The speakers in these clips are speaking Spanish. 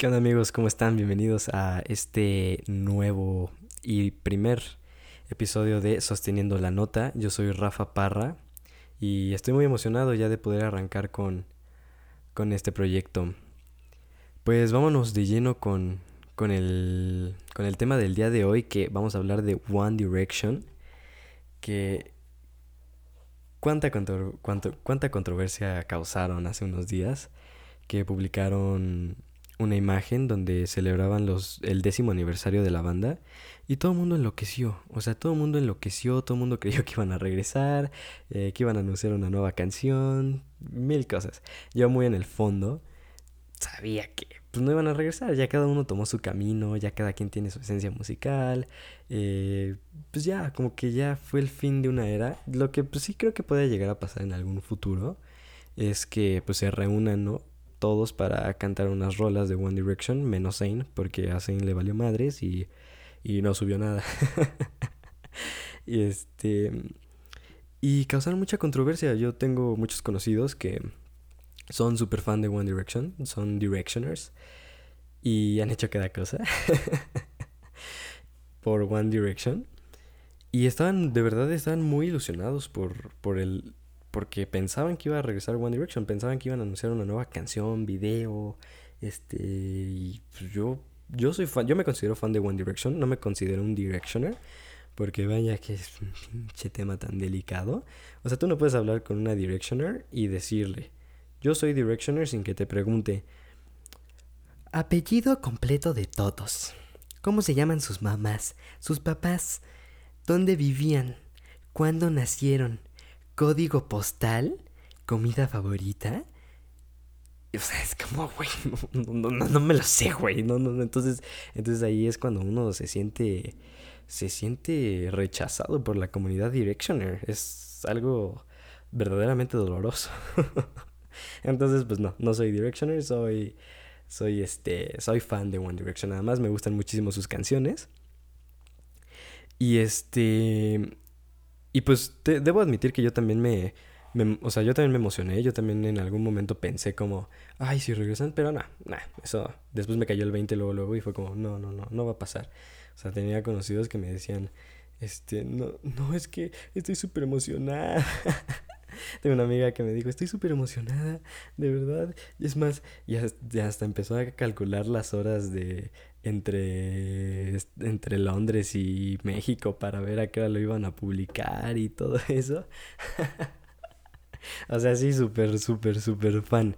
¿Qué onda amigos? ¿Cómo están? Bienvenidos a este nuevo y primer episodio de Sosteniendo la Nota. Yo soy Rafa Parra y estoy muy emocionado ya de poder arrancar con, con este proyecto. Pues vámonos de lleno con, con, el, con el tema del día de hoy que vamos a hablar de One Direction. Que cuánta, cuánta controversia causaron hace unos días que publicaron una imagen donde celebraban los, el décimo aniversario de la banda y todo el mundo enloqueció, o sea, todo el mundo enloqueció, todo el mundo creyó que iban a regresar, eh, que iban a anunciar una nueva canción, mil cosas. Yo muy en el fondo sabía que pues, no iban a regresar, ya cada uno tomó su camino, ya cada quien tiene su esencia musical, eh, pues ya, como que ya fue el fin de una era, lo que pues sí creo que puede llegar a pasar en algún futuro es que pues se reúnan, ¿no? Todos para cantar unas rolas de One Direction, menos Zayn, porque a Zayn le valió madres y, y no subió nada. y este. Y causaron mucha controversia. Yo tengo muchos conocidos que son súper fan de One Direction, son Directioners, y han hecho cada cosa por One Direction. Y estaban, de verdad, estaban muy ilusionados por, por el, porque pensaban que iba a regresar One Direction, pensaban que iban a anunciar una nueva canción, video, este, y pues yo, yo soy fan, yo me considero fan de One Direction, no me considero un Directioner, porque vaya que es un pinche tema tan delicado. O sea, tú no puedes hablar con una Directioner y decirle, yo soy Directioner sin que te pregunte, apellido completo de todos, ¿cómo se llaman sus mamás, sus papás, dónde vivían, cuándo nacieron? Código postal, comida favorita. O sea, es como, güey, no, no, me lo sé, güey. No, no, entonces, entonces ahí es cuando uno se siente, se siente rechazado por la comunidad Directioner. Es algo verdaderamente doloroso. entonces, pues no, no soy Directioner, soy, soy este, soy fan de One Direction. Además, me gustan muchísimo sus canciones. Y este, y pues debo admitir que yo también me, O sea, yo también me emocioné. Yo también en algún momento pensé como... Ay, si regresan. Pero no, nah, eso... Después me cayó el 20 luego, luego. Y fue como... No, no, no. No va a pasar. O sea, tenía conocidos que me decían... Este... No, no, es que estoy súper emocionada. Tengo una amiga que me dijo, estoy súper emocionada, de verdad. Y es más, ya, ya hasta empezó a calcular las horas de entre, entre Londres y México para ver a qué hora lo iban a publicar y todo eso. o sea, sí, súper, súper, súper fan.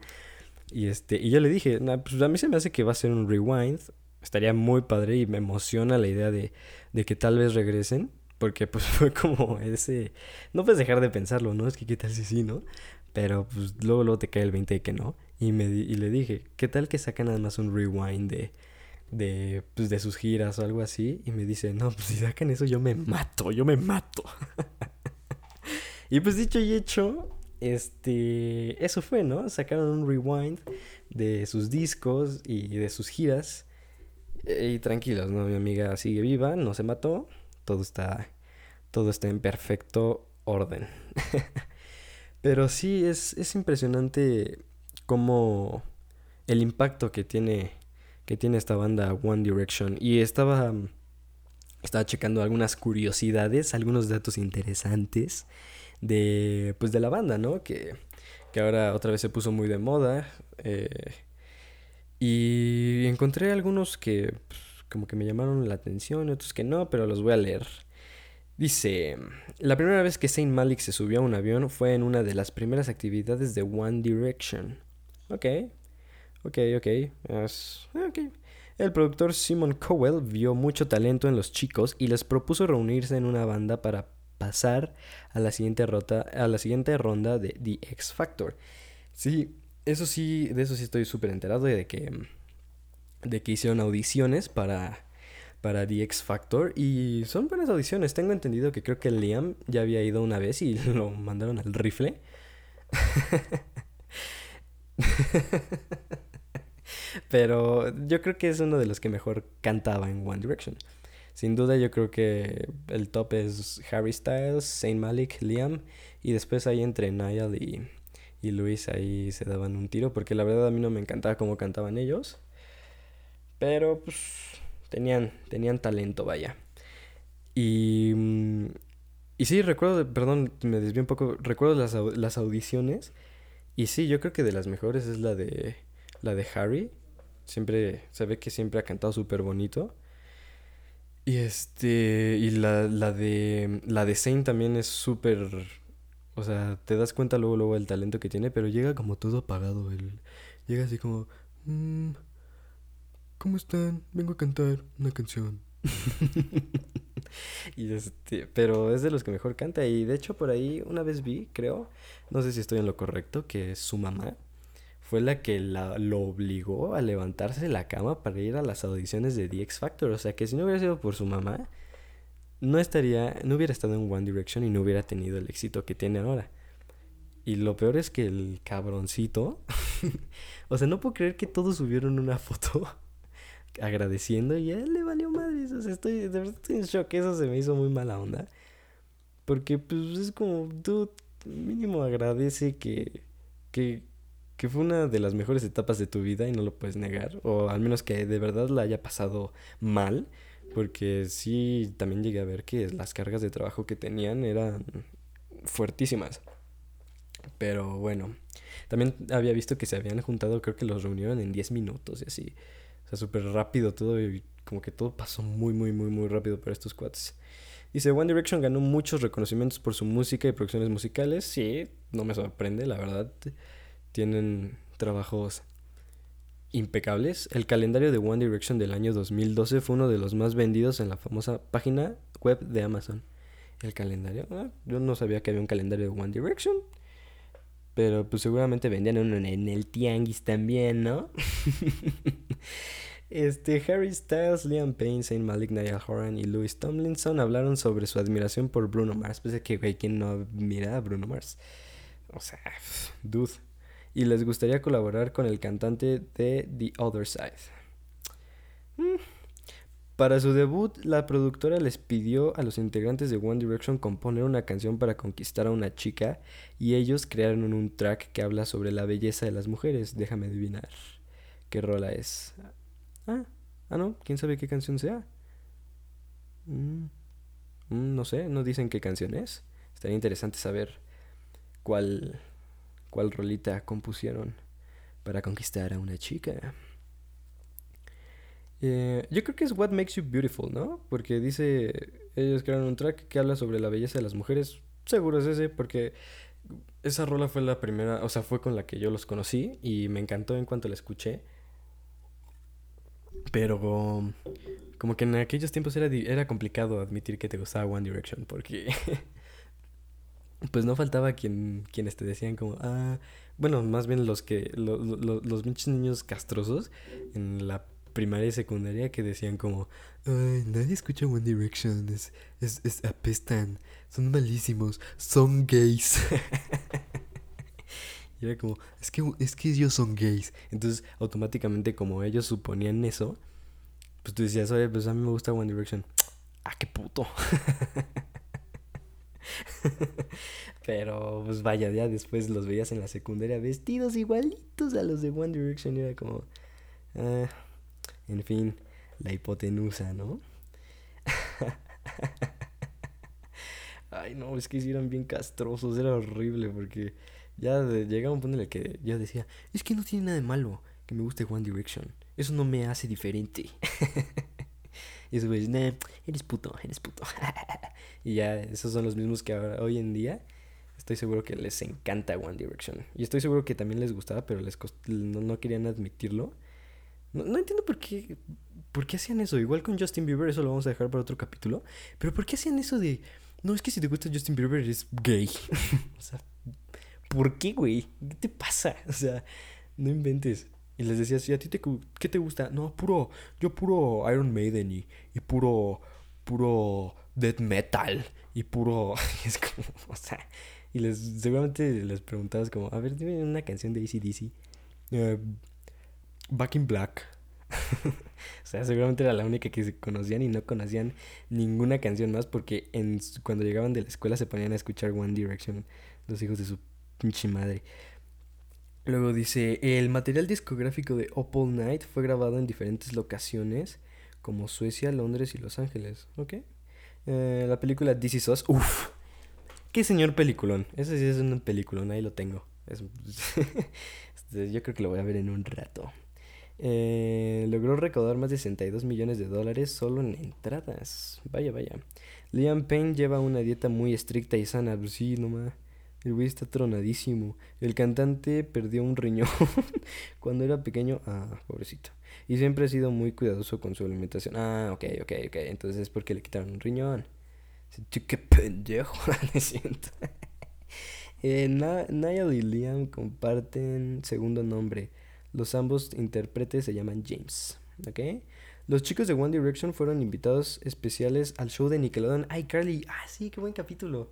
Y, este, y yo le dije, pues a mí se me hace que va a ser un rewind. Estaría muy padre y me emociona la idea de, de que tal vez regresen. Porque pues fue como ese... No puedes dejar de pensarlo, ¿no? Es que qué tal si sí, ¿no? Pero pues luego, luego te cae el 20 de que no. Y, me, y le dije, ¿qué tal que sacan nada más un rewind de de, pues, de sus giras o algo así. Y me dice, no, pues si sacan eso yo me mato, yo me mato. y pues dicho y hecho, este, eso fue, ¿no? Sacaron un rewind de sus discos y de sus giras. Y tranquilos, ¿no? Mi amiga sigue viva, no se mató. Todo está, todo está en perfecto orden. Pero sí, es, es impresionante cómo el impacto que tiene que tiene esta banda One Direction. Y estaba, estaba checando algunas curiosidades, algunos datos interesantes de, pues de la banda, ¿no? Que, que ahora otra vez se puso muy de moda. Eh, y encontré algunos que pues, como que me llamaron la atención, otros que no, pero los voy a leer. Dice, la primera vez que Saint Malik se subió a un avión fue en una de las primeras actividades de One Direction. Ok, Ok, ok. El productor Simon Cowell vio mucho talento en los chicos y les propuso reunirse en una banda para pasar a la siguiente, a la siguiente ronda de The X Factor. Sí, eso sí, de eso sí estoy súper enterado de que, de que hicieron audiciones para, para The X Factor y son buenas audiciones. Tengo entendido que creo que Liam ya había ido una vez y lo mandaron al rifle. Pero yo creo que es uno de los que mejor cantaba en One Direction. Sin duda yo creo que el top es Harry Styles, Saint Malik, Liam y después ahí entre Niall y, y Luis ahí se daban un tiro porque la verdad a mí no me encantaba cómo cantaban ellos. Pero pues tenían, tenían talento, vaya. Y, mm, y sí, recuerdo, perdón, me desvié un poco, recuerdo las, las audiciones. Y sí, yo creo que de las mejores es la de, la de Harry. Siempre, se ve que siempre ha cantado súper bonito. Y este, y la, la de, la de Zane también es súper, o sea, te das cuenta luego, luego el talento que tiene, pero llega como todo apagado, él llega así como, mm, ¿cómo están? Vengo a cantar una canción. y este, pero es de los que mejor canta y de hecho por ahí una vez vi, creo, no sé si estoy en lo correcto, que su mamá fue la que la, lo obligó a levantarse la cama para ir a las audiciones de The X Factor. O sea que si no hubiera sido por su mamá, no estaría, no hubiera estado en One Direction y no hubiera tenido el éxito que tiene ahora. Y lo peor es que el cabroncito, o sea, no puedo creer que todos subieron una foto agradeciendo y a él le valió madre. O sea, estoy, de verdad estoy en shock. Eso se me hizo muy mala onda. Porque, pues, es como, tú mínimo agradece que, que, que fue una de las mejores etapas de tu vida y no lo puedes negar, o al menos que de verdad la haya pasado mal, porque sí, también llegué a ver que las cargas de trabajo que tenían eran fuertísimas. Pero bueno, también había visto que se habían juntado, creo que los reunieron en 10 minutos y así. O sea, súper rápido todo y como que todo pasó muy, muy, muy, muy rápido para estos cuates. Dice, One Direction ganó muchos reconocimientos por su música y producciones musicales. Sí, no me sorprende, la verdad tienen trabajos impecables. El calendario de One Direction del año 2012 fue uno de los más vendidos en la famosa página web de Amazon. El calendario, ah, yo no sabía que había un calendario de One Direction. Pero pues seguramente vendían uno en el Tianguis también, ¿no? este, Harry Styles, Liam Payne, Saint Malik, Niall Horan y Louis Tomlinson hablaron sobre su admiración por Bruno Mars. Pues que, güey, ¿quién no admira a Bruno Mars? O sea, dude y les gustaría colaborar con el cantante de The Other Side. Mm. Para su debut, la productora les pidió a los integrantes de One Direction componer una canción para conquistar a una chica y ellos crearon un track que habla sobre la belleza de las mujeres. Déjame adivinar qué rola es. Ah, ah no, quién sabe qué canción sea. Mm, mm, no sé, no dicen qué canción es. Estaría interesante saber cuál cuál rolita compusieron para conquistar a una chica. Eh, yo creo que es What Makes You Beautiful, ¿no? Porque dice, ellos crearon un track que habla sobre la belleza de las mujeres. Seguro es ese, porque esa rola fue la primera, o sea, fue con la que yo los conocí y me encantó en cuanto la escuché. Pero como que en aquellos tiempos era, era complicado admitir que te gustaba One Direction, porque pues no faltaba quien, quienes te decían como, ah, bueno, más bien los que, los pinches niños castrosos en la primaria y secundaria que decían como, ay, nadie escucha One Direction, es, es, es apestan, son malísimos, son gays. y era como, es que, es que ellos son gays. Entonces, automáticamente como ellos suponían eso, pues tú decías, oye, pues a mí me gusta One Direction. Ah, qué puto. Pero pues vaya, ya después los veías en la secundaria vestidos igualitos a los de One Direction. Era como... Ah, en fin, la hipotenusa, ¿no? Ay, no, es que eran bien castrosos, era horrible porque ya llegaba un punto en el que yo decía, es que no tiene nada de malo que me guste One Direction, eso no me hace diferente. y eso pues, nah, eres puto, eres puto. y ya, esos son los mismos que ahora, hoy en día Estoy seguro que les encanta One Direction. Y estoy seguro que también les gustaba, pero les no, querían admitirlo. No, entiendo por qué, por qué hacían eso. Igual con Justin Bieber, eso lo vamos a dejar para otro capítulo. Pero ¿por qué hacían eso de... No, es que si te gusta Justin Bieber eres gay. o sea, ¿por qué, güey? ¿Qué te pasa? O sea, no inventes. Y les decía, ¿y a ti te, qué te gusta? No, puro, yo puro Iron Maiden y, y puro, puro death metal y puro... es como, o sea, y les seguramente les preguntabas como, a ver, dime una canción de ACDC. Uh, Back in Black. o sea, seguramente era la única que se conocían y no conocían ninguna canción más porque en, cuando llegaban de la escuela se ponían a escuchar One Direction, los hijos de su pinche madre. Luego dice, el material discográfico de Opal Night fue grabado en diferentes locaciones como Suecia, Londres y Los Ángeles. ¿Ok? Eh, la película This Is Us. Uf. Qué señor peliculón. Ese sí es un peliculón, ahí lo tengo. Este, yo creo que lo voy a ver en un rato. Eh, logró recaudar más de 62 millones de dólares solo en entradas. Vaya, vaya. Liam Payne lleva una dieta muy estricta y sana. Pues sí, nomás. El güey está tronadísimo. El cantante perdió un riñón cuando era pequeño. Ah, pobrecito. Y siempre ha sido muy cuidadoso con su alimentación. Ah, ok, ok, ok. Entonces es porque le quitaron un riñón. Qué pendejo, me siento. eh, Niall y Liam comparten segundo nombre. Los ambos intérpretes se llaman James. ¿Ok? Los chicos de One Direction fueron invitados especiales al show de Nickelodeon. Ay, Carly. Ah, sí, qué buen capítulo.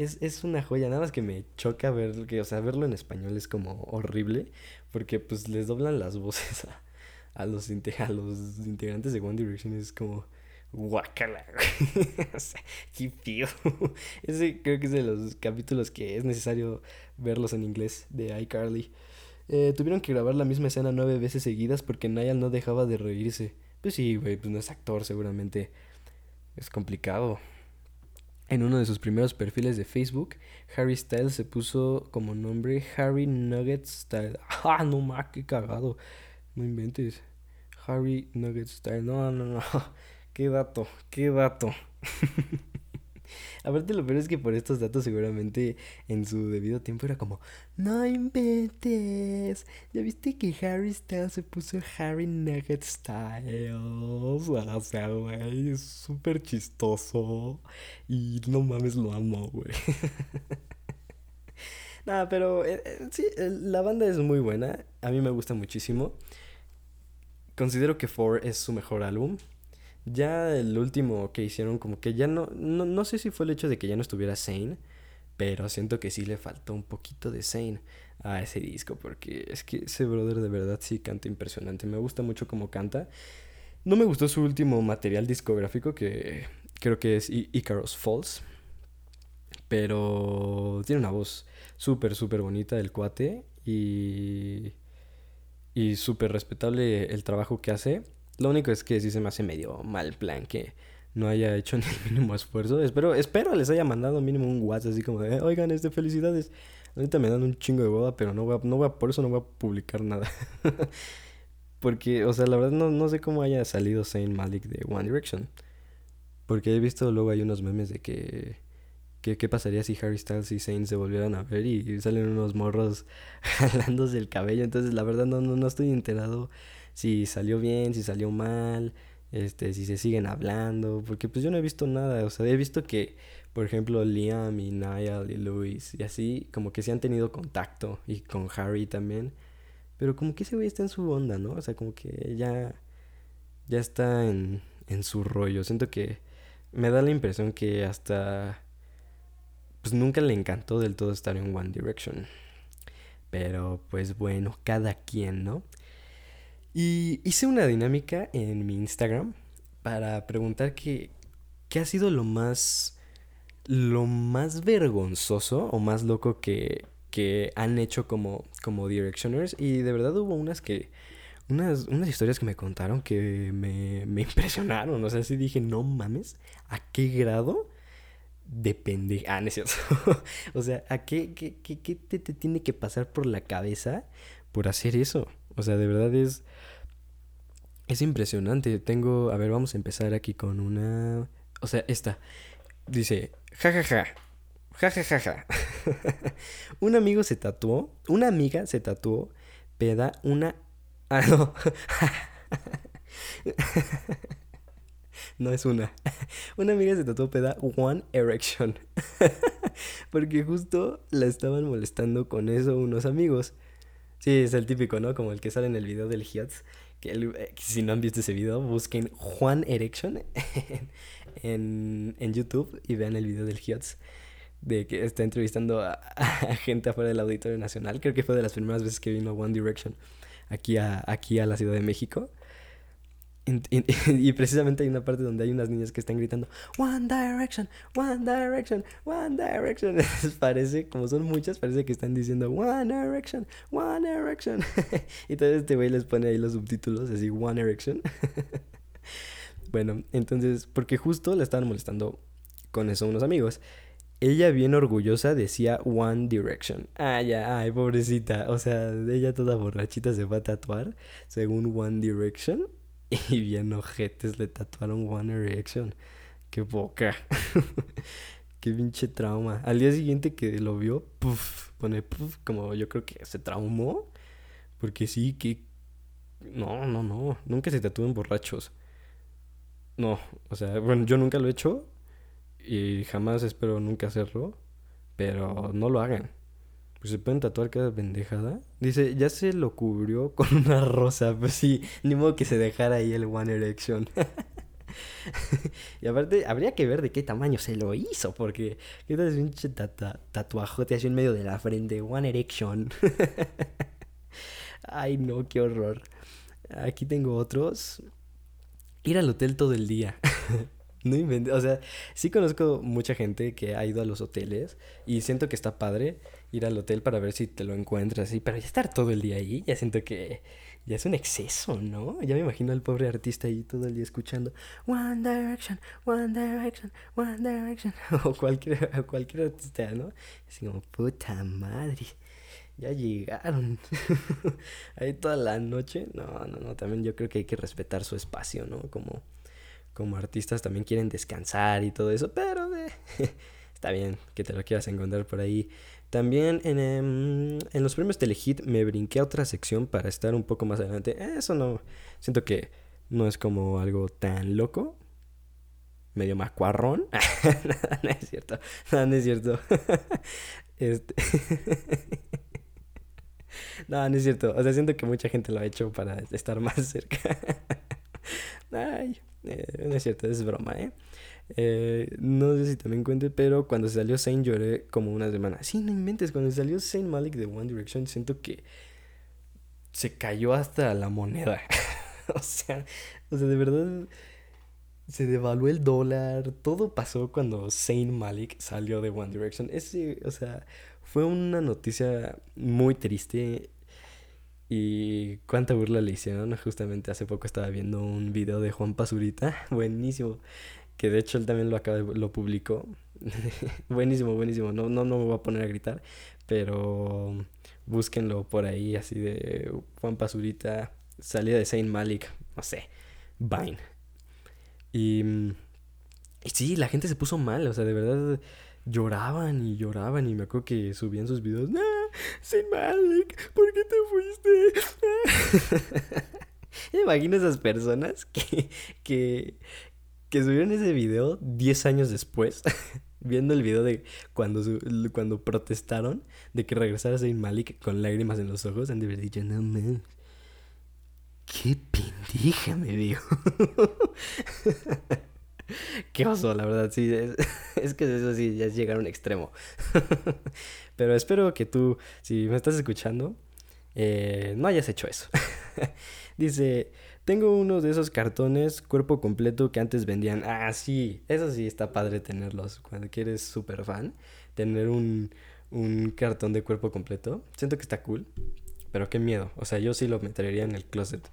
Es, es una joya, nada más que me choca ver que, o sea, verlo en español es como horrible, porque pues les doblan las voces a, a los, a los integrantes de One Direction, es como guacala, o sea, qué fío. Ese creo que es de los capítulos que es necesario verlos en inglés de iCarly. Eh, tuvieron que grabar la misma escena nueve veces seguidas porque Niall no dejaba de reírse. Pues sí, güey, pues no es actor, seguramente. Es complicado. En uno de sus primeros perfiles de Facebook, Harry Styles se puso como nombre Harry Nugget Style. ¡Ah, no más! ¡Qué cagado! No inventes. Harry Nugget Style. No, no, no. ¡Qué dato! ¡Qué dato! Aparte lo peor es que por estos datos seguramente en su debido tiempo era como, no inventes, ya viste que Harry Styles se puso Harry Nugget Styles, o sea, güey, es súper chistoso y no mames, lo amo, güey. Nada, pero eh, eh, sí, la banda es muy buena, a mí me gusta muchísimo. Considero que Four es su mejor álbum. Ya el último que hicieron, como que ya no, no, sé si fue el hecho de que ya no estuviera Sane, pero siento que sí le faltó un poquito de Sane a ese disco, porque es que ese brother de verdad sí canta impresionante. Me gusta mucho cómo canta. No me gustó su último material discográfico, que creo que es Icarus Falls, pero tiene una voz súper, súper bonita del cuate y, y súper respetable el trabajo que hace. Lo único es que sí se me hace medio mal plan que no haya hecho ni el mínimo esfuerzo. Espero, espero les haya mandado mínimo un WhatsApp así como de, oigan, este, felicidades. Ahorita me dan un chingo de boda, pero no voy a, no por eso no voy a publicar nada. Porque, o sea, la verdad no, no sé cómo haya salido Saint Malik de One Direction. Porque he visto luego hay unos memes de que, que qué pasaría si Harry Styles y Zayn se volvieran a ver y salen unos morros jalándose el cabello. Entonces, la verdad no, no, no estoy enterado si salió bien, si salió mal, este, si se siguen hablando, porque pues yo no he visto nada, o sea, he visto que, por ejemplo, Liam y Niall y Louis y así, como que sí han tenido contacto, y con Harry también, pero como que ese güey está en su onda, ¿no? O sea, como que ya, ya está en, en su rollo, siento que me da la impresión que hasta, pues nunca le encantó del todo estar en One Direction. Pero pues bueno, cada quien, ¿no? Y hice una dinámica en mi Instagram para preguntar qué, qué ha sido lo más, lo más vergonzoso o más loco que, que han hecho como, como Directioners. Y de verdad hubo unas que, unas, unas historias que me contaron que me, me impresionaron. O sea, sí dije, no mames, ¿a qué grado? Depende. Ah, no o sea, ¿a qué, qué, qué, qué te, te tiene que pasar por la cabeza por hacer eso? O sea, de verdad es es impresionante. Tengo, a ver, vamos a empezar aquí con una, o sea, esta. Dice, jajaja. Jajajaja. un amigo se tatuó, una amiga se tatuó, peda una Ah, no. no es una. Una amiga se tatuó peda One Erection. Porque justo la estaban molestando con eso unos amigos. Sí, es el típico, ¿no? Como el que sale en el video del Hiats eh, que, si no han visto ese video, busquen Juan Erection en, YouTube y vean el video del Hiots de que está entrevistando a, gente afuera del Auditorio Nacional. Creo que fue de las primeras veces que vino One Direction aquí a, aquí a la Ciudad de México. y, precisamente hay una parte donde hay unas niñas que están gritando One Direction, One Direction, One Direction. parece, como son muchas, parece que están diciendo One Direction, One Direction. y entonces este güey les pone ahí los subtítulos, así One Direction. bueno, entonces, porque justo le estaban molestando con eso unos amigos. Ella bien orgullosa decía One Direction. Ah, ya, ay, pobrecita. O sea, ella toda borrachita se va a tatuar según One Direction. Y bien ojetes le tatuaron One Direction. Qué boca. Qué pinche trauma. Al día siguiente que lo vio, puff, pone puff, como yo creo que se traumó. Porque sí, que... No, no, no. Nunca se tatúen borrachos. No, o sea, bueno, yo nunca lo he hecho. Y jamás espero nunca hacerlo. Pero no lo hagan. Pues se pueden tatuar cada pendejada. Dice, ya se lo cubrió con una rosa. Pues sí, ni modo que se dejara ahí el One Erection. y aparte, habría que ver de qué tamaño se lo hizo. Porque, ¿qué tal es un tata tatuajote así en medio de la frente? One Erection. Ay, no, qué horror. Aquí tengo otros. Ir al hotel todo el día. No inventes. O sea, sí conozco mucha gente que ha ido a los hoteles y siento que está padre ir al hotel para ver si te lo encuentras así, pero ya estar todo el día ahí, ya siento que ya es un exceso, ¿no? Ya me imagino al pobre artista ahí todo el día escuchando One Direction, One Direction, One Direction, o cualquier, cualquier artista, ¿no? Así como, puta madre, ya llegaron. ahí toda la noche. No, no, no, también yo creo que hay que respetar su espacio, ¿no? Como como artistas también quieren descansar y todo eso, pero eh, está bien que te lo quieras encontrar por ahí. También en, em, en, los premios Telehit me brinqué a otra sección para estar un poco más adelante. Eso no, siento que no es como algo tan loco. Medio macuarrón. no, es cierto. No, no es cierto. este... no, no es cierto. O sea, siento que mucha gente lo ha hecho para estar más cerca. Ay, eh, no es cierto, es broma, ¿eh? ¿Eh? No sé si también cuente, pero cuando salió Saint lloré como una semana. Sí, no inventes, cuando salió Saint Malik de One Direction siento que se cayó hasta la moneda. o sea, o sea, de verdad se devaluó el dólar. Todo pasó cuando Saint Malik salió de One Direction. Ese, o sea, fue una noticia muy triste y cuánta burla le hicieron. Justamente hace poco estaba viendo un video de Juan Pazurita. Buenísimo. Que de hecho él también lo acaba lo publicó. buenísimo, buenísimo. No, no, no me voy a poner a gritar. Pero búsquenlo por ahí, así de Juan Pazurita. Salida de Saint Malik. No sé. Vine. Y, y sí, la gente se puso mal. O sea, de verdad lloraban y lloraban. Y me acuerdo que subían sus videos. ¡No! Sin Malik, ¿por qué te fuiste? Imagino esas personas que, que, que subieron ese video 10 años después, viendo el video de cuando, cuando protestaron de que regresara Saint Malik con lágrimas en los ojos, han de haber dicho, no man, qué pendeja me dijo. Qué oso, la verdad, sí. Es, que eso sí, ya es llegar a un extremo. Pero espero que tú, si me estás escuchando, eh, no hayas hecho eso. Dice, tengo uno de esos cartones cuerpo completo que antes vendían. Ah, sí, eso sí está padre tenerlos. Cuando quieres súper fan, tener un, un cartón de cuerpo completo. Siento que está cool, pero qué miedo. O sea, yo sí lo metería en el closet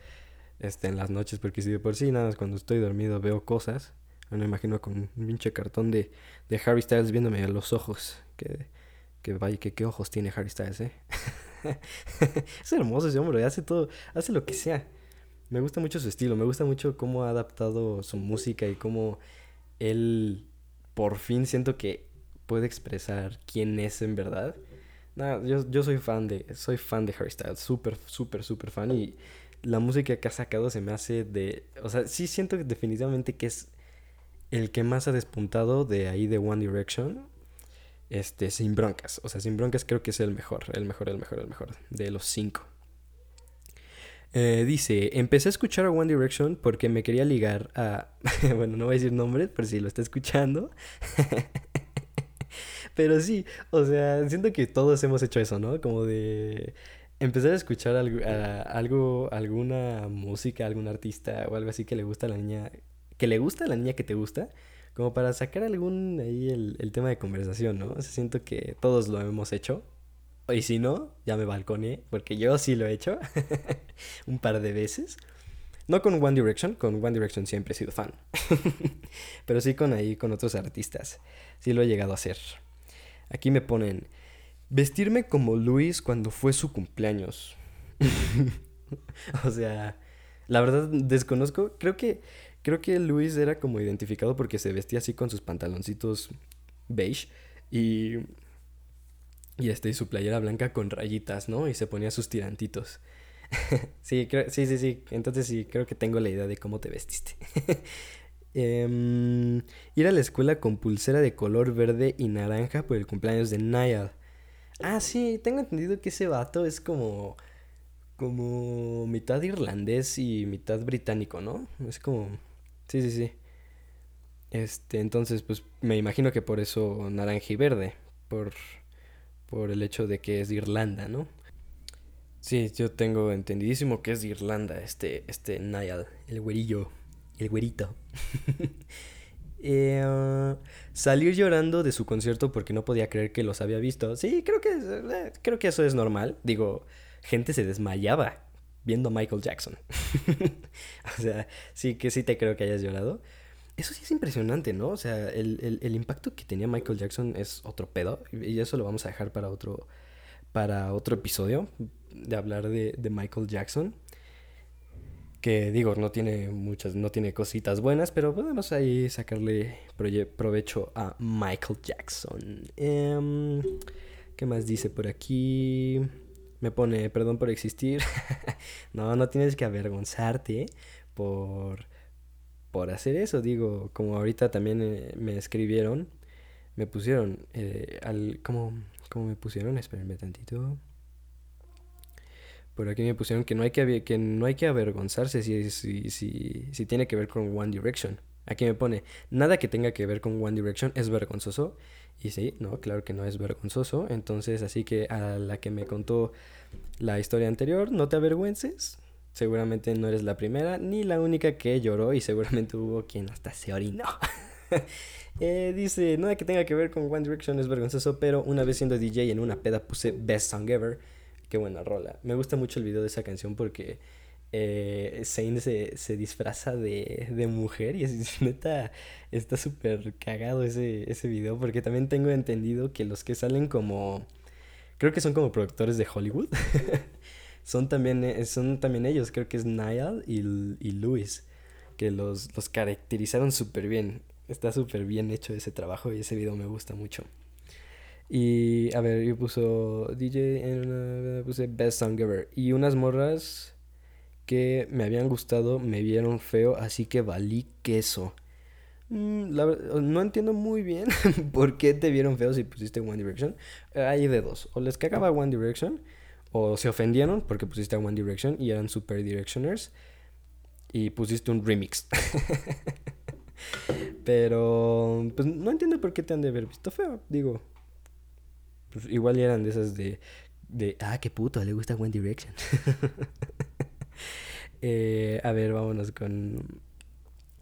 este, en las noches, porque si de por sí nada cuando estoy dormido veo cosas, me imagino con un pinche cartón de, de Harry Styles viéndome a los ojos. Que, que vaya, que qué ojos tiene Harry Styles, ¿eh? es hermoso ese hombre, hace todo, hace lo que sea. Me gusta mucho su estilo, me gusta mucho cómo ha adaptado su música y cómo él por fin siento que puede expresar quién es en verdad. Yo, yo soy fan de, soy fan de Harry Styles, súper, súper, súper fan y la música que ha sacado se me hace de, o sea, sí siento definitivamente que es el que más ha despuntado de ahí de One Direction, este, sin broncas. O sea, sin broncas creo que es el mejor, el mejor, el mejor, el mejor de los cinco. Eh, dice, empecé a escuchar a One Direction porque me quería ligar a... bueno, no voy a decir nombres, pero si lo está escuchando. pero sí, o sea, siento que todos hemos hecho eso, ¿no? Como de... empezar a escuchar algo, algo, alguna música, algún artista o algo así que le gusta a la niña, que le gusta a la niña que te gusta, como para sacar algún ahí el, tema de conversación, ¿no? O siento que todos lo hemos hecho. Y si no, ya me balconé, porque yo sí lo he hecho un par de veces. No con One Direction, con One Direction siempre he sido fan. Pero sí con ahí, con otros artistas. Sí lo he llegado a hacer. Aquí me ponen, vestirme como Luis cuando fue su cumpleaños. o sea, la verdad desconozco. Creo que, creo que Luis era como identificado porque se vestía así con sus pantaloncitos beige y, y, este, su playera blanca con rayitas, ¿no? Y se ponía sus tirantitos. sí, sí, sí, sí. Entonces sí, creo que tengo la idea de cómo te vestiste. Em, ir a la escuela con pulsera de color verde y naranja por el cumpleaños de Niall. Ah, sí, tengo entendido que ese vato es como. como mitad irlandés y mitad británico, ¿no? Es como. Sí, sí, sí. Este, entonces, pues me imagino que por eso naranja y verde. Por. Por el hecho de que es de Irlanda, ¿no? Sí, yo tengo entendidísimo que es de Irlanda, este, este Niall, el güerillo. El güerito. eh, salir llorando de su concierto porque no podía creer que los había visto. Sí, creo que, eh, creo que eso es normal. Digo, gente se desmayaba viendo a Michael Jackson. o sea, sí que sí te creo que hayas llorado. Eso sí es impresionante, ¿no? O sea, el, el, impacto que tenía Michael Jackson es otro pedo. Y eso lo vamos a dejar para otro, para otro episodio de hablar de, Michael Jackson que digo, no tiene muchas, no tiene cositas buenas, pero podemos ahí sacarle provecho a Michael Jackson. Em, ¿Qué más dice por aquí? Me pone, perdón por existir. no, no tienes que avergonzarte por, por hacer eso. Digo, como ahorita también eh, me escribieron, me pusieron, eh, al, ¿cómo, ¿cómo me pusieron? Espérenme tantito. Por aquí me pusieron que no hay que, que, no hay que avergonzarse si, si, si, si tiene que ver con One Direction. Aquí me pone, nada que tenga que ver con One Direction es vergonzoso. Y sí, no, claro que no es vergonzoso. Entonces, así que a la que me contó la historia anterior, no te avergüences. Seguramente no eres la primera ni la única que lloró y seguramente hubo quien hasta se orinó. eh, dice, nada que tenga que ver con One Direction es vergonzoso, pero una vez siendo DJ en una peda puse Best Song Ever Qué buena rola. Me gusta mucho el video de esa canción porque eh, Zane se, disfraza de, de, mujer y es neta está súper cagado ese, ese video porque también tengo entendido que los que salen como creo que son como productores de Hollywood son también eh, son también ellos creo que es Niall y, y Louis que los, los caracterizaron súper bien está súper bien hecho ese trabajo y ese video me gusta mucho y a ver, yo puso DJ en una, puse Best Song Ever. Y unas morras que me habían gustado me vieron feo, así que valí queso. Mm, no entiendo muy bien por qué te vieron feo si pusiste One Direction. Hay de dos. O les cagaba One Direction, o se ofendieron porque pusiste One Direction y eran Super Directioners. Y pusiste un remix. Pero, pues no entiendo por qué te han de haber visto feo. Digo, pues igual eran de esas de, de, ah, qué puto, le gusta One Direction. eh, a ver, vámonos con,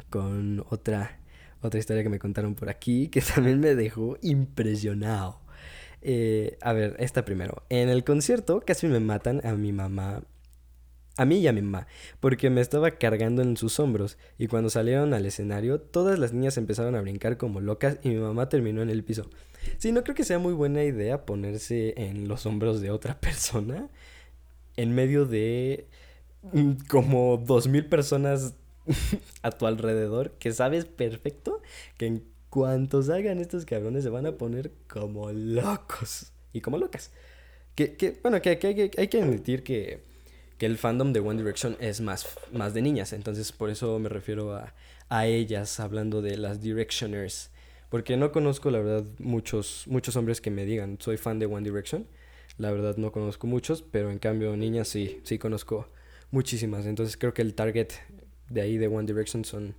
con otra, otra historia que me contaron por aquí, que también me dejó impresionado. Eh, a ver, esta primero. En el concierto casi me matan a mi mamá a mí y a mi mamá, porque me estaba cargando en sus hombros, y cuando salieron al escenario, todas las niñas empezaron a brincar como locas y mi mamá terminó en el piso. Sí, no creo que sea muy buena idea ponerse en los hombros de otra persona en medio de mm, como dos mil personas a tu alrededor que sabes perfecto que en cuanto salgan estos cabrones se van a poner como locos y como locas. Que, bueno, que, que, hay que admitir que, que, el fandom de One Direction es más, más de niñas, entonces por eso me refiero a, a ellas hablando de las Directioners. Porque no conozco, la verdad, muchos, muchos hombres que me digan, soy fan de One Direction. La verdad no conozco muchos, pero en cambio niñas sí, sí conozco muchísimas. Entonces creo que el target de ahí de One Direction son,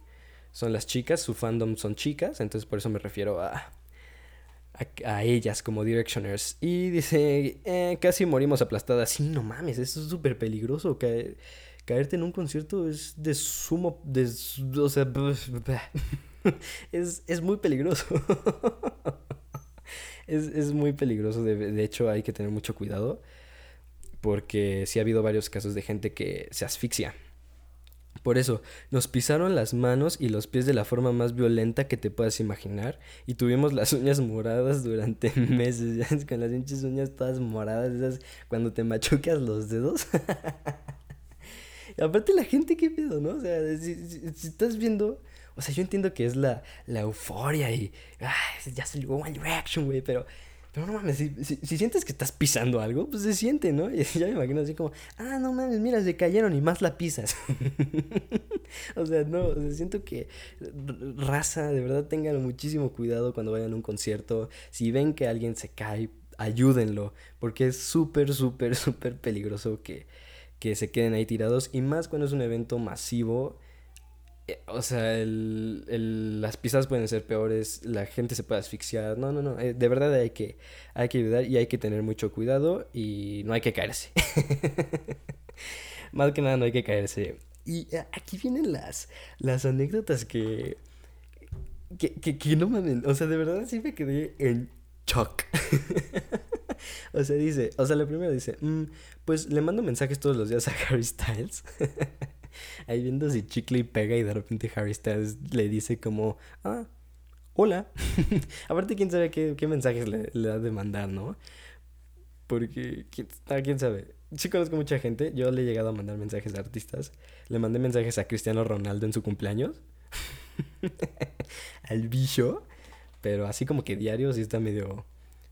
son las chicas, su fandom son chicas, entonces por eso me refiero a, a, ellas como Directioners. Y dice, eh, casi morimos aplastadas. Sí, no mames, eso es súper peligroso. caerte en un concierto es de sumo... De, o sea, es, es muy peligroso. es, es, muy peligroso. De, de, hecho, hay que tener mucho cuidado. Porque sí ha habido varios casos de gente que se asfixia. Por eso, nos pisaron las manos y los pies de la forma más violenta que te puedas imaginar. Y tuvimos las uñas moradas durante meses. Ya con las pinches uñas todas moradas. Esas cuando te machucas los dedos. y aparte la gente, ¿qué pedo, no? O sea, si, si estás viendo o sea, yo entiendo que es la, la euforia y. Ay, ya salió One Direction, güey, pero. Pero no mames, si, si, sientes que estás pisando algo, pues se siente, ¿no? Y ya me imagino así como, ah, no mames, mira, se cayeron y más la pisas. o sea, no, siento que raza, de verdad tengan muchísimo cuidado cuando vayan a un concierto. Si ven que alguien se cae, ayúdenlo, porque es súper, súper, súper peligroso que, que se queden ahí tirados. Y más cuando es un evento masivo o sea, el, las pisadas pueden ser peores, la gente se puede asfixiar. No, no, no. Eh, de verdad hay que, hay que ayudar y hay que tener mucho cuidado y no hay que caerse. Más que nada no hay que caerse. Y eh, aquí vienen las, las anécdotas que, que, que, no mames. O sea, de verdad sí me quedé en shock. o sea, dice, o sea, la primera dice, mm, pues le mando mensajes todos los días a Harry Styles. ahí viendo si chicle y pega y de repente Harry Styles le dice como, ah, hola. Aparte, quién sabe qué, qué mensajes le, le, ha de mandar, ¿no? Porque, ¿quién, ah, quién sabe. Sí conozco mucha gente, yo le he llegado a mandar mensajes a artistas. Le mandé mensajes a Cristiano Ronaldo en su cumpleaños. Al bicho. Pero así como que diario sí está medio,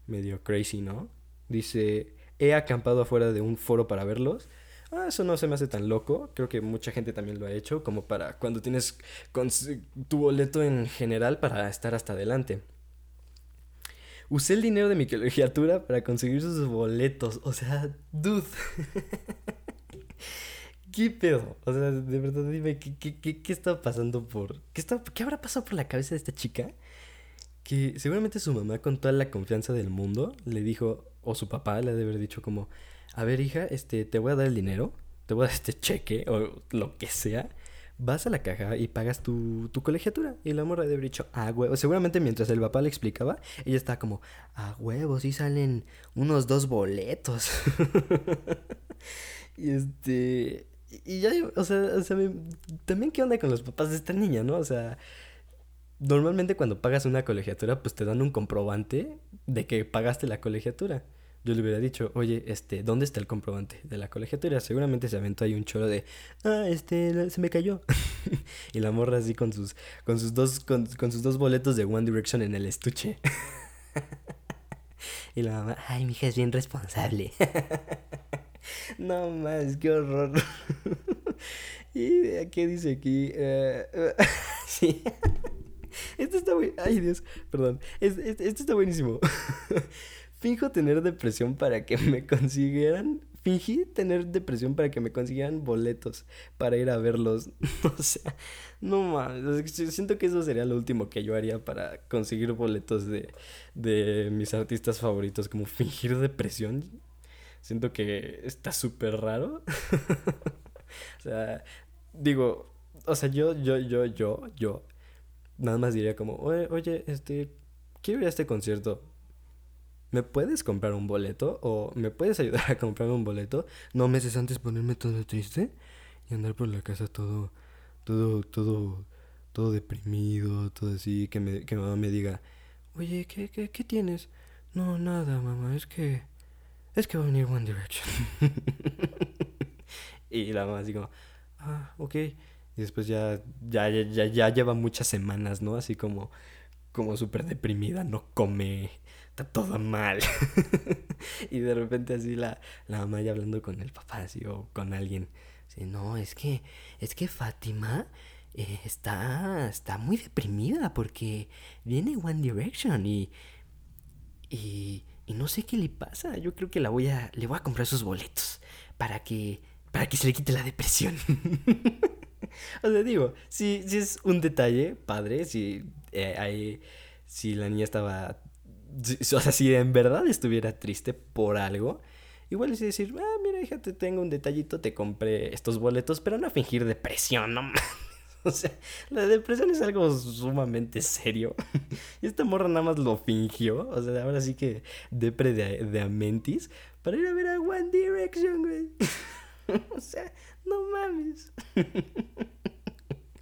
medio crazy, ¿no? Dice, he acampado afuera de un foro para verlos. Ah, eso no se me hace tan loco. Creo que mucha gente también lo ha hecho, como para cuando tienes tu boleto en general para estar hasta adelante. Usé el dinero de mi colegiatura para conseguir sus boletos. O sea, dude. ¿Qué pedo? O sea, de verdad, dime, ¿qué, qué, qué, está pasando por. ¿Qué, está, ¿Qué habrá pasado por la cabeza de esta chica? Que seguramente su mamá, con toda la confianza del mundo, le dijo, o su papá le ha de haber dicho como, a ver hija, este, te voy a dar el dinero, te voy a dar este cheque o lo que sea, vas a la caja y pagas tu, tu colegiatura. Y la morra de dicho, ah, huevo. Seguramente mientras el papá le explicaba, ella estaba como, ah, huevo, sí salen unos dos boletos. y este. Y ya, o sea, o sea también qué onda con los papás de esta niña, ¿no? O sea, normalmente cuando pagas una colegiatura, pues te dan un comprobante de que pagaste la colegiatura yo le hubiera dicho, oye, este, ¿dónde está el comprobante de la colegiatura? Seguramente se aventó ahí un choro de, ah, este, se me cayó. y la morra así con sus, con sus dos, con, sus dos boletos de One Direction en el estuche. y la mamá, ay, mi hija es bien responsable. no más, qué horror. ¿Y qué dice aquí? Eh, sí. Esto está muy... Ay, Dios, perdón. Esto está buenísimo. Finjo tener depresión para que me consiguieran. Fingí tener depresión para que me consiguieran boletos para ir a verlos. o sea, no mames. Siento que eso sería lo último que yo haría para conseguir boletos de, de mis artistas favoritos. Como fingir depresión. Siento que está súper raro. o sea, digo, o sea, yo, yo, yo, yo, yo, nada más diría como, oye, oye, este, quiero ir a este concierto ¿me puedes comprar un boleto? ¿O me puedes ayudar a comprar un boleto? No meses antes ponerme todo triste y andar por la casa todo, todo, todo, todo deprimido, todo así, que, me, que mamá me diga, oye, ¿qué, qué, qué tienes? No, nada, mamá, es que, es que va a venir One Direction. y la mamá así como, ah, ok. Y después ya, ya, ya, ya lleva muchas semanas, ¿no? Así como, como súper deprimida, no come, está todo mal. y de repente así la, la mamá ya hablando con el papá, así, o con alguien. Así, no, es que, es que Fátima eh, está, está muy deprimida porque viene One Direction y, y, y no sé qué le pasa. Yo creo que la voy a, le voy a comprar sus boletos para que, para que se le quite la depresión. o sea, digo, si, si es un detalle padre, si, eh, si la niña estaba o sea, si en verdad estuviera triste por algo, igual es decir, ah, mira, hija, te tengo un detallito, te compré estos boletos, pero no fingir depresión, no O sea, la depresión es algo sumamente serio. Y esta morra nada más lo fingió. O sea, ahora sí que depre de, de Amentis para ir a ver a One Direction, güey. O sea, no mames.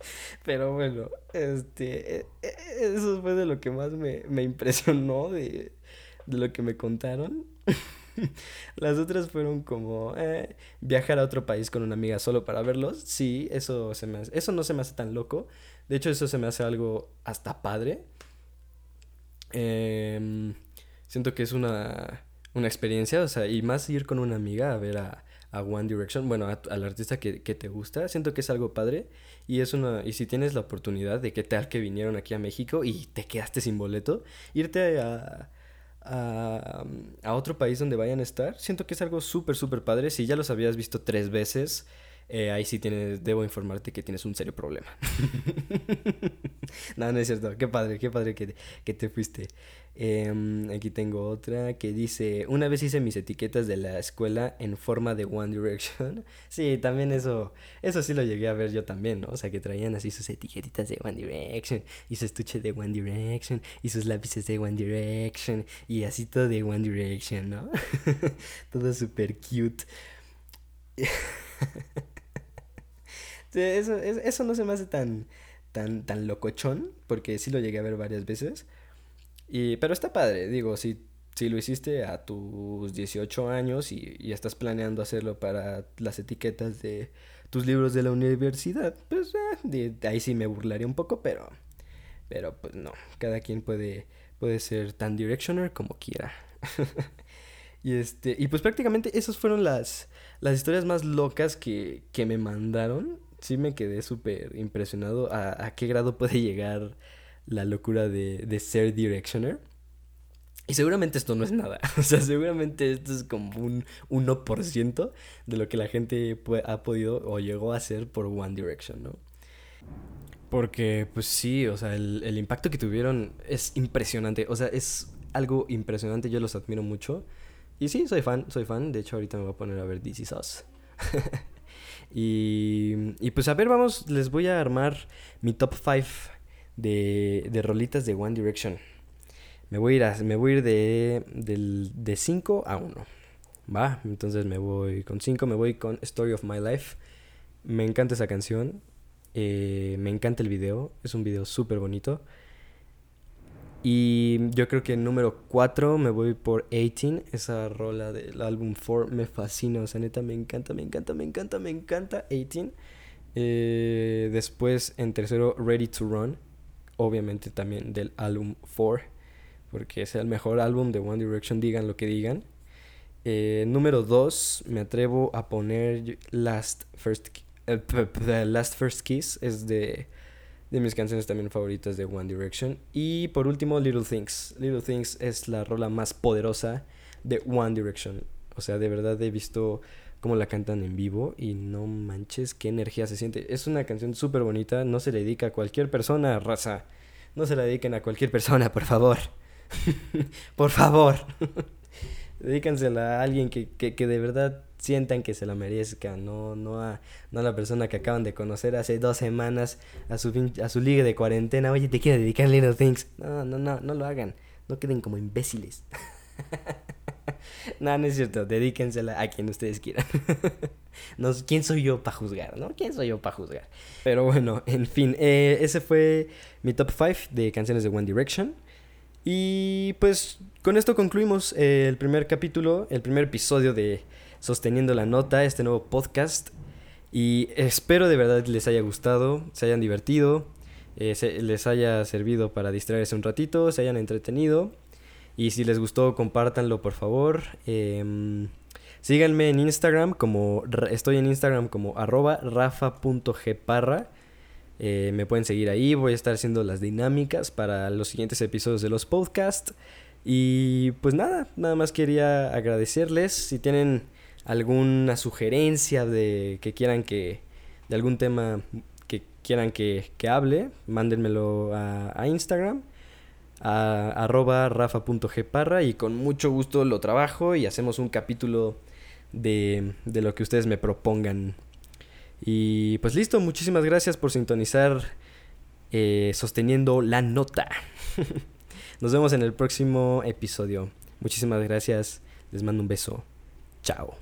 Pero bueno, este, e, e, eso fue de lo que más me, me impresionó de, lo que me contaron. Las otras fueron como eh, viajar a otro país con una amiga solo para verlos. Sí, eso, se me eso no se me hace tan loco. De hecho, eso se me hace algo hasta padre. Em, siento que es una, una experiencia, o sea, y más ir con una amiga a ver a, a One Direction, bueno, al artista que, que, te gusta, siento que es algo padre y es una y si tienes la oportunidad de que tal que vinieron aquí a México y te quedaste sin boleto, irte a a, a, otro país donde vayan a estar. Siento que es algo súper, súper padre. Si ya los habías visto tres veces, eh, ahí sí tienes, debo informarte que tienes un serio problema. no, no es cierto. Qué padre, qué padre que, que te fuiste. Em, aquí tengo otra que dice, una vez hice mis etiquetas de la escuela en forma de One Direction. sí, también eso, eso sí lo llegué a ver yo también, ¿no? O sea, que traían así sus etiquetitas de One Direction y su estuche de One Direction y sus lápices de One Direction y así todo de One Direction, ¿no? todo súper cute. Eso, eso no se me hace tan, tan, tan locochón, porque sí lo llegué a ver varias veces. Y, pero está padre, digo, si, si lo hiciste a tus 18 años y, y estás planeando hacerlo para las etiquetas de tus libros de la universidad, pues eh, de, ahí sí me burlaría un poco, pero, pero pues no, cada quien puede, puede ser tan directioner como quiera. y este, y pues prácticamente esas fueron las, las historias más locas que, que me mandaron. Sí me quedé súper impresionado a, a qué grado puede llegar la locura de, de ser Directioner. Y seguramente esto no es nada. O sea, seguramente esto es como un 1% de lo que la gente ha podido o llegó a hacer por One Direction, ¿no? Porque, pues sí, o sea, el, el, impacto que tuvieron es impresionante. O sea, es algo impresionante. Yo los admiro mucho. Y sí, soy fan, soy fan. De hecho, ahorita me voy a poner a ver Is Us. y, y pues a ver, vamos, les voy a armar mi top 5 de, de rolitas de One Direction. Me voy a ir, a, me voy a ir de, de 5 a 1. Va, entonces me voy con 5, me voy con Story of My Life. Me encanta esa canción. Eh, me encanta el video. Es un video súper bonito. Y yo creo que número 4 me voy por 18. Esa rola del álbum 4 me fascina. O sea, neta, me encanta, me encanta, me encanta, me encanta 18. Eh, después en tercero, Ready to Run obviamente también del álbum 4, porque es el mejor álbum de One Direction, digan lo que digan. Eh, número 2, me atrevo a poner Last First, uh, Last First Kiss, es de, de mis canciones también favoritas de One Direction. Y por último, Little Things. Little Things es la rola más poderosa de One Direction. O sea, de verdad he visto cómo la cantan en vivo y no manches qué energía se siente. Es una canción súper bonita, no se le dedica a cualquier persona, raza. No se la dediquen a cualquier persona, por favor. por favor. Dedícansela a alguien que, que, que, de verdad sientan que se la merezca, no, no, a, no a la persona que acaban de conocer hace dos semanas a su, a su liga de cuarentena. Oye, te quiero dedicar Little Things. No, no, no, no lo hagan. No queden como imbéciles. no, no es cierto. Dedíquensela a quien ustedes quieran. no, ¿Quién soy yo para juzgar? ¿No? ¿Quién soy yo para juzgar? Pero bueno, en fin. Eh, ese fue mi top 5 de canciones de One Direction. Y pues con esto concluimos eh, el primer capítulo, el primer episodio de Sosteniendo la Nota, este nuevo podcast. Y espero de verdad les haya gustado, se hayan divertido, eh, les haya servido para distraerse un ratito, se hayan entretenido. Y si les gustó, compártanlo por favor. Em, síganme en Instagram como estoy en Instagram como arroba rafa.gparra. Eh, me pueden seguir ahí, voy a estar haciendo las dinámicas para los siguientes episodios de los podcasts. Y pues nada, nada más quería agradecerles. Si tienen alguna sugerencia de que quieran que, de algún tema que quieran que, que hable, mándenmelo a, Instagram a rafa.gparra y con mucho gusto lo trabajo y hacemos un capítulo de, de lo que ustedes me propongan. Y pues listo, muchísimas gracias por sintonizar eh, sosteniendo la nota. Nos vemos en el próximo episodio. Muchísimas gracias, les mando un beso. Chao.